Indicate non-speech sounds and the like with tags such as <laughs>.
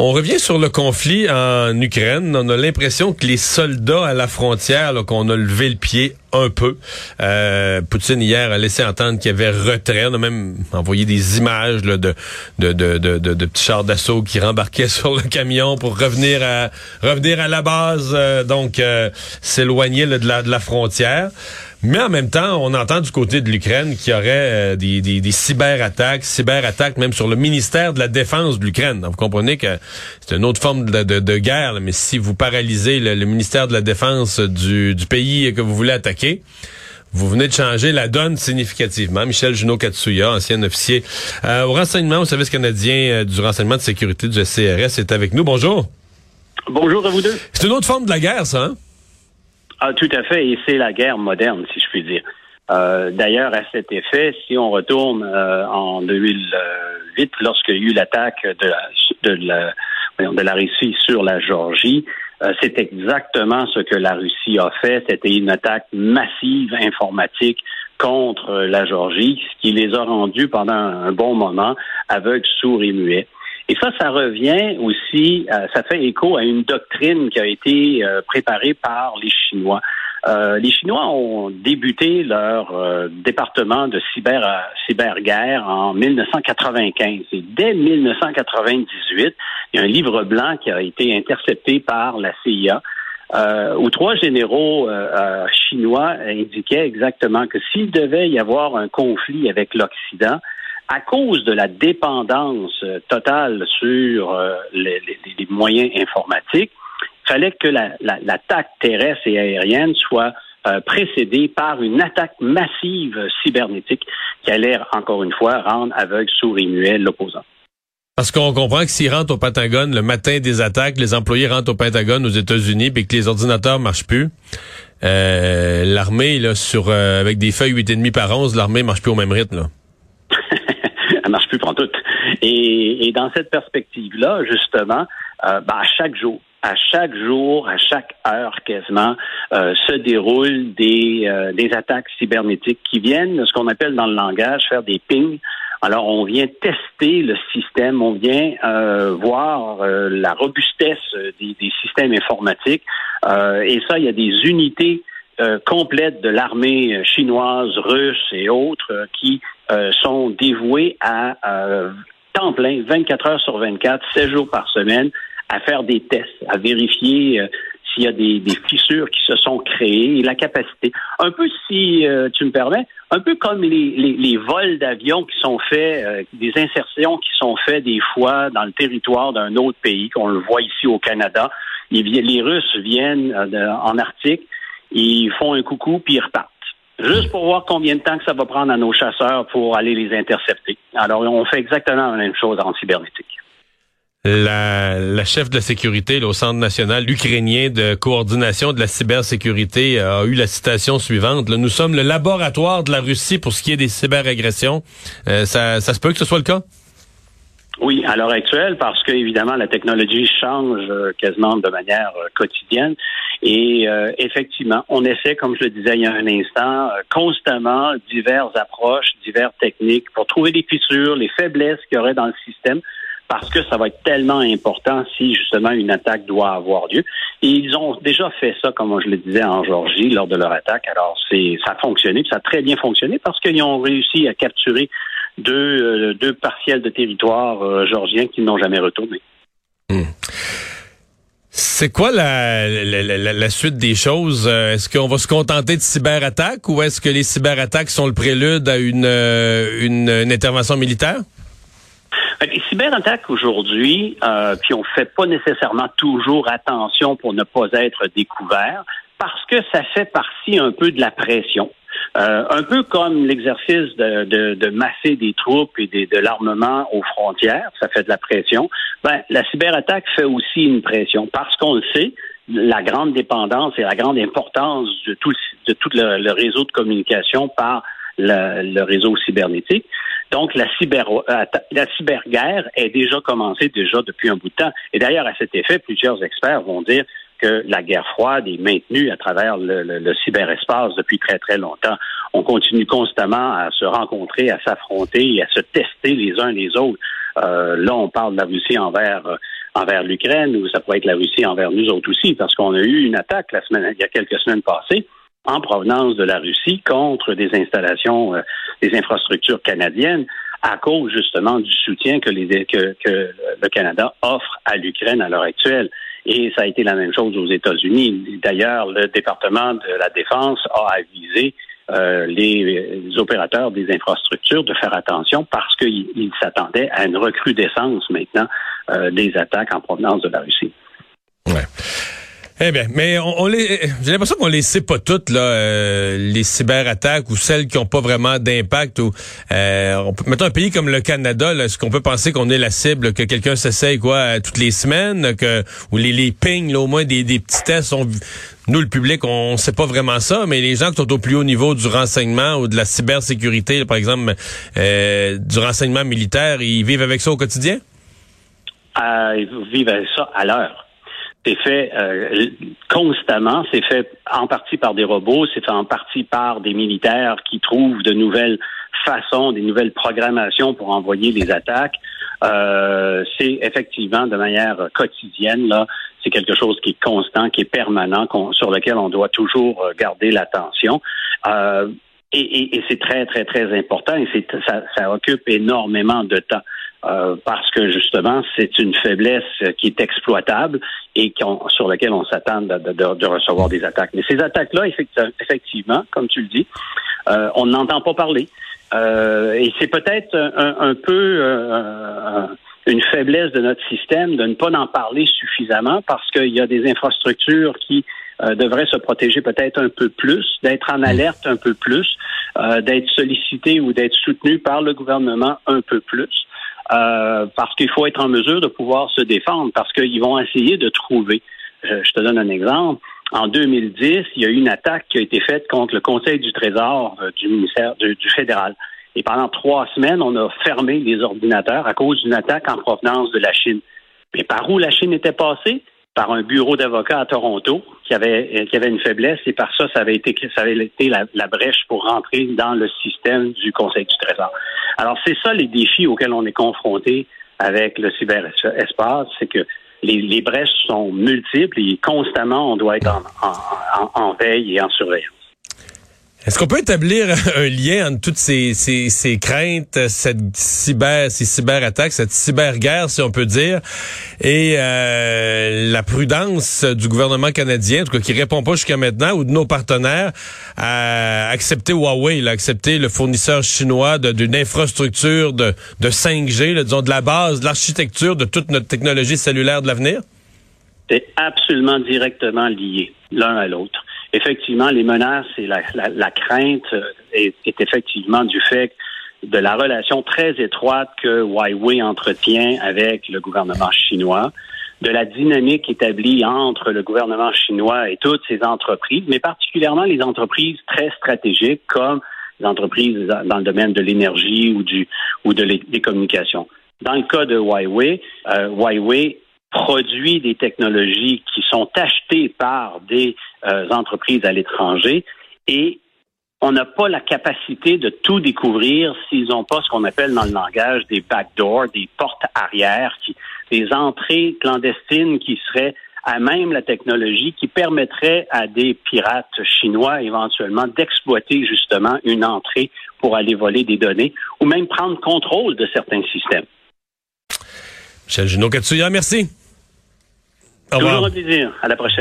On revient sur le conflit en Ukraine. On a l'impression que les soldats à la frontière, qu'on a levé le pied un peu. Euh, Poutine hier a laissé entendre qu'il y avait retrait. On a même envoyé des images de, de, petits chars d'assaut qui rembarquaient <laughs> sur le camion pour revenir à revenir à la base, euh, donc euh, s'éloigner de la, de la frontière. Mais en même temps, on entend du côté de l'Ukraine qu'il y aurait des, des, des cyberattaques, cyberattaques même sur le ministère de la Défense de l'Ukraine. Vous comprenez que c'est une autre forme de, de, de guerre, mais si vous paralysez le, le, ministère de la Défense du, du pays que vous voulez attaquer, vous venez de changer la donne significativement. Michel Junot-Katsuya, ancien officier euh, au renseignement au service canadien euh, du renseignement de sécurité du CRS, est avec nous. Bonjour. Bonjour à vous deux. C'est une autre forme de la guerre, ça, hein? Ah, tout à fait, et c'est la guerre moderne, si je puis dire. Euh, d'ailleurs, à cet effet, si on retourne en 2008, lorsqu'il y a eu l'attaque de de, la, de la Russie sur la Géorgie, euh, c'est exactement ce que la Russie a fait. C'était une attaque massive informatique contre la Géorgie, ce qui les a rendus pendant un bon moment aveugles, sourds et muets. Et ça, ça revient aussi, euh, ça fait écho à une doctrine qui a été euh, préparée par les Chinois. Euh, les Chinois ont débuté leur euh, département de cyber, euh, cyberguerre en 1995. Et dès 1998, il y a un livre blanc qui a été intercepté par la CIA. où trois généraux chinois indiquaient exactement que s'il devait y avoir un conflit avec l'Occident, à cause de la dépendance totale sur les, moyens informatiques, fallait que l'attaque terrestre et aérienne soit euh, précédée par une attaque massive cybernétique qui allait, encore une fois, rendre aveugle, sourd et muet l'opposant. Parce qu'on comprend que s'ils rentrent au Pentagone le matin des attaques, les employés rentrent au Pentagone aux États-Unis, puis que les ordinateurs marchent plus, euh, l'armée là sur euh, avec des feuilles 8,5 par 11, l'armée marche plus au même rythme. Là. Elle marche plus pour tout. Et, dans cette perspective-là, justement, ben, à chaque jour, à chaque jour, à chaque heure quasiment, euh, se déroulent des, euh, des attaques cybernétiques qui viennent, ce qu'on appelle dans le langage, faire des pings. Alors, on vient tester le système, on vient euh, voir la robustesse des systèmes informatiques. et ça, il y a des unités complètes de l'armée chinoise, russe et autres qui sont dévouées à temps plein, 24 heures sur 24, 7 jours par semaine, à faire des tests, à vérifier euh, s'il y a des, fissures qui se sont créées et la capacité. Un peu, si euh, tu me permets, un peu comme les, les, vols d'avions qui sont faits, euh, des insertions qui sont faites des fois dans le territoire d'un autre pays, qu'on le voit ici au Canada. Les, les Russes viennent en Arctique, ils font un coucou puis ils repartent juste pour voir combien de temps que ça va prendre à nos chasseurs pour aller les intercepter. Alors, on fait exactement la même chose en cybernétique la, chef de la sécurité au Centre national ukrainien de coordination de la cybersécurité a eu la citation suivante. nous sommes le laboratoire de la Russie pour ce qui est des cyberagressions. Euh, ça, ça se peut que ce soit le cas? Oui, à l'heure actuelle, parce que évidemment la technologie change euh, quasiment de manière euh, quotidienne. Et effectivement, on essaie, comme je le disais il y a un instant, constamment diverses approches, diverses techniques pour trouver les fissures, les faiblesses qu'il y aurait dans le système parce que ça va être tellement important si justement une attaque doit avoir lieu. Et ils ont déjà fait ça, comme je le disais, en Georgie lors de leur attaque. Alors c'est ça a fonctionné, ça a très bien fonctionné parce qu'ils ont réussi à capturer deux, euh, deux partiels de territoire euh, georgien qui n'ont jamais retourné. Hmm. C'est quoi la, la, la, suite des choses? Euh, est-ce qu'on va se contenter de cyberattaques ou est-ce que les cyberattaques sont le prélude à une, une intervention militaire? Les cyberattaques aujourd'hui, euh, puis on fait pas nécessairement toujours attention pour ne pas être découvert, parce que ça fait partie un peu de la pression. Euh, un peu comme l'exercice de, de, de, masser des troupes et de l'armement aux frontières, ça fait de la pression. Ben, la cyberattaque fait aussi une pression parce qu'on le sait, la grande dépendance et la grande importance de tout, de tout le réseau de communication par le réseau cybernétique. Donc, la, cyber, la cyberguerre est déjà commencée déjà depuis un bout de temps. Et d'ailleurs, à cet effet, plusieurs experts vont dire que la guerre froide est maintenue à travers le, cyberespace depuis très, très longtemps. On continue constamment à se rencontrer, à s'affronter et à se tester les uns les autres. Euh, là, on parle de la Russie envers envers l'Ukraine ou ça pourrait être la Russie envers nous autres aussi, parce qu'on a eu une attaque il y a quelques semaines passées en provenance de la Russie contre des installations, euh, des infrastructures canadiennes à cause justement du soutien que le Canada offre à l'Ukraine à l'heure actuelle. Et ça a été la même chose aux États-Unis. D'ailleurs, le département de la Défense a avisé euh, les, opérateurs des infrastructures de faire attention parce qu'ils s'attendaient à une recrudescence maintenant euh, des attaques en provenance de la Russie. Ouais. Eh bien, mais on, les, j'ai l'impression qu'on les sait pas toutes là, euh, les cyberattaques ou celles qui ont pas vraiment d'impact. Ou euh, mettons un pays comme le Canada, est-ce qu'on peut penser qu'on est la cible, que quelqu'un s'essaye quoi toutes les semaines, que ou les, les pings, là, au moins des, des petits tests. sont nous, le public, on sait pas vraiment ça, mais les gens qui sont au plus haut niveau du renseignement ou de la cybersécurité, par exemple, euh, du renseignement militaire, ils vivent avec ça au quotidien? Euh, ils vivent avec ça à l'heure c'est fait euh, constamment, c'est fait en partie par des robots, c'est fait en partie par des militaires qui trouvent de nouvelles façons, des nouvelles programmations pour envoyer les attaques. Euh, c'est effectivement de manière quotidienne, là, c'est quelque chose qui est constant, qui est permanent, sur lequel on doit toujours euh, garder l'attention. Euh, et, et, c'est très, très, très important et ça, ça occupe énormément de temps. Euh, parce que justement, c'est une faiblesse qui est exploitable et sur laquelle on s'attend de, recevoir des attaques. Mais ces attaques-là, effectivement, comme tu le dis, euh, on n'entend pas parler. Euh, et c'est peut-être un, peu une faiblesse de notre système de ne pas en parler suffisamment parce qu'il y a des infrastructures qui devraient se protéger peut-être un peu plus, d'être en alerte un peu plus, d'être sollicitées ou d'être soutenues par le gouvernement un peu plus. Euh, parce qu'il faut être en mesure de pouvoir se défendre, parce qu'ils vont essayer de trouver. Je, te donne un exemple. En 2010, il y a eu une attaque qui a été faite contre le Conseil du Trésor euh, du ministère du, fédéral. Et pendant trois semaines, on a fermé les ordinateurs à cause d'une attaque en provenance de la Chine. Mais par où la Chine était passée? Par un bureau d'avocats à Toronto qui avait, qui avait une faiblesse et par ça, ça avait été, ça avait été la, brèche pour rentrer dans le système du Conseil du Trésor. Alors, c'est ça les défis auxquels on est confronté avec le cyberespace, c'est que les, les, brèches sont multiples et constamment, on doit être en, en, en veille et en surveillance. Est-ce qu'on peut établir <laughs> un lien entre toutes ces, ces, ces craintes, cette cyber, ces cyberattaques, cette cyberguerre, si on peut dire, et euh, la prudence du gouvernement canadien, en tout cas qui répond pas jusqu'à maintenant, ou de nos partenaires, à accepter Huawei, à accepter le fournisseur chinois d'une infrastructure de, de 5G, disons de la base, de l'architecture de toute notre technologie cellulaire de l'avenir? C'est absolument directement lié l'un à l'autre effectivement, les menaces et la, la, crainte euh, est, effectivement du fait de la relation très étroite que Huawei entretient avec le gouvernement chinois, de la dynamique établie entre le gouvernement chinois et toutes ces entreprises, mais particulièrement les entreprises très stratégiques comme les entreprises dans le domaine de l'énergie ou du ou de des communications. Dans le cas de Huawei, euh, Huawei produit des technologies qui sont achetées par des euh, entreprises à l'étranger et on n'a pas la capacité de tout découvrir s'ils n'ont pas ce qu'on appelle dans le langage des backdoors, des portes arrière, des entrées clandestines qui seraient à même la technologie qui permettrait à des pirates chinois éventuellement d'exploiter justement une entrée pour aller voler des données ou même prendre contrôle de certains systèmes. Michel Junot Katsuya, merci. Toujours un plaisir. À la prochaine.